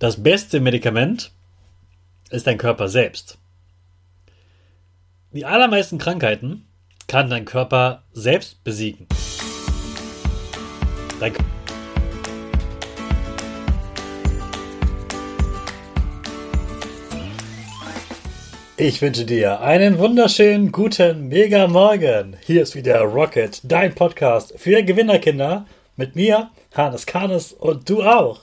Das beste Medikament ist dein Körper selbst. Die allermeisten Krankheiten kann dein Körper selbst besiegen. Dein ich wünsche dir einen wunderschönen guten Mega Morgen. Hier ist wieder Rocket, dein Podcast für Gewinnerkinder mit mir, Hannes Karnes und du auch.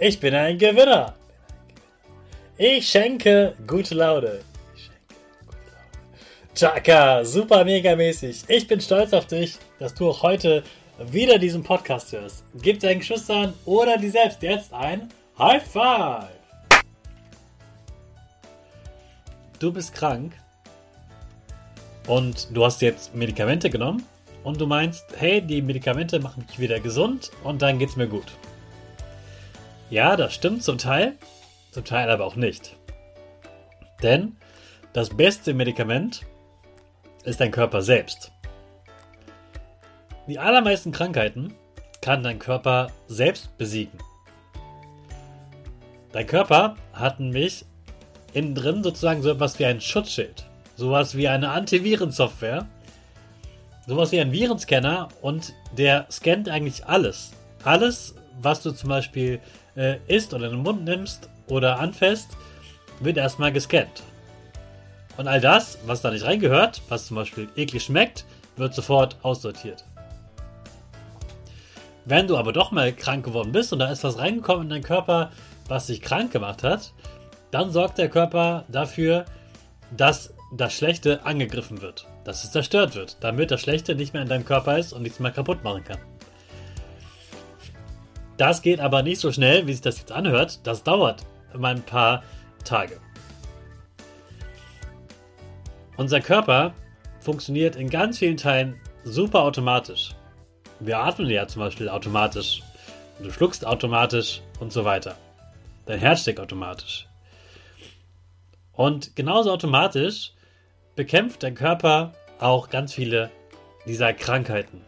Ich bin ein Gewinner. Ich schenke gute Laune. Chaka, super mega mäßig. Ich bin stolz auf dich, dass du auch heute wieder diesen Podcast hörst. Gib deinen Geschwistern oder dir selbst jetzt ein High Five. Du bist krank und du hast jetzt Medikamente genommen und du meinst, hey, die Medikamente machen mich wieder gesund und dann geht's mir gut. Ja, das stimmt zum Teil, zum Teil aber auch nicht. Denn das beste Medikament ist dein Körper selbst. Die allermeisten Krankheiten kann dein Körper selbst besiegen. Dein Körper hat nämlich innen drin sozusagen so etwas wie ein Schutzschild, sowas wie eine Antivirensoftware, sowas wie ein Virenscanner und der scannt eigentlich alles. Alles, was du zum Beispiel äh, isst oder in den Mund nimmst oder anfasst, wird erstmal gescannt. Und all das, was da nicht reingehört, was zum Beispiel eklig schmeckt, wird sofort aussortiert. Wenn du aber doch mal krank geworden bist und da ist was reingekommen in deinen Körper, was dich krank gemacht hat, dann sorgt der Körper dafür, dass das Schlechte angegriffen wird, dass es zerstört wird, damit das Schlechte nicht mehr in deinem Körper ist und nichts mehr kaputt machen kann. Das geht aber nicht so schnell, wie sich das jetzt anhört. Das dauert mal ein paar Tage. Unser Körper funktioniert in ganz vielen Teilen super automatisch. Wir atmen ja zum Beispiel automatisch. Du schluckst automatisch und so weiter. Dein Herz steckt automatisch. Und genauso automatisch bekämpft dein Körper auch ganz viele dieser Krankheiten.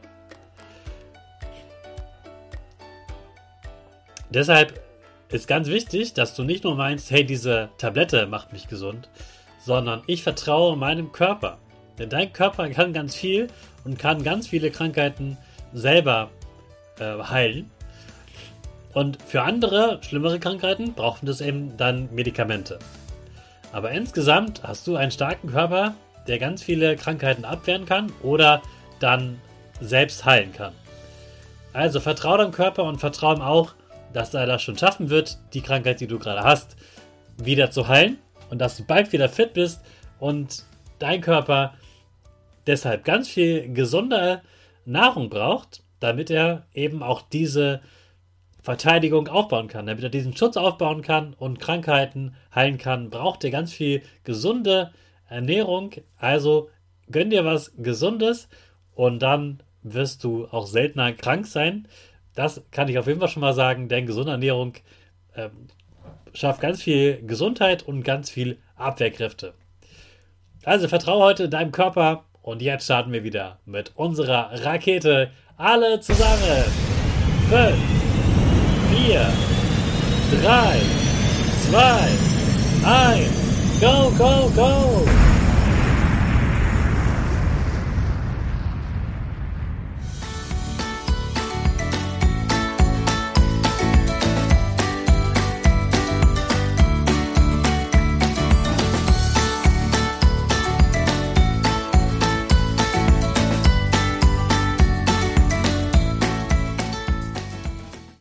Deshalb ist ganz wichtig, dass du nicht nur meinst, hey, diese Tablette macht mich gesund, sondern ich vertraue meinem Körper. Denn dein Körper kann ganz viel und kann ganz viele Krankheiten selber äh, heilen. Und für andere, schlimmere Krankheiten brauchen das eben dann Medikamente. Aber insgesamt hast du einen starken Körper, der ganz viele Krankheiten abwehren kann oder dann selbst heilen kann. Also vertraue deinem Körper und vertraue ihm auch, dass er das schon schaffen wird, die Krankheit, die du gerade hast, wieder zu heilen und dass du bald wieder fit bist und dein Körper deshalb ganz viel gesunde Nahrung braucht, damit er eben auch diese Verteidigung aufbauen kann, damit er diesen Schutz aufbauen kann und Krankheiten heilen kann, braucht er ganz viel gesunde Ernährung. Also gönn dir was Gesundes und dann wirst du auch seltener krank sein. Das kann ich auf jeden Fall schon mal sagen, denn gesunde Ernährung äh, schafft ganz viel Gesundheit und ganz viel Abwehrkräfte. Also vertraue heute deinem Körper und jetzt starten wir wieder mit unserer Rakete. Alle zusammen. 5, 4, 3, 2, 1. Go, go, go!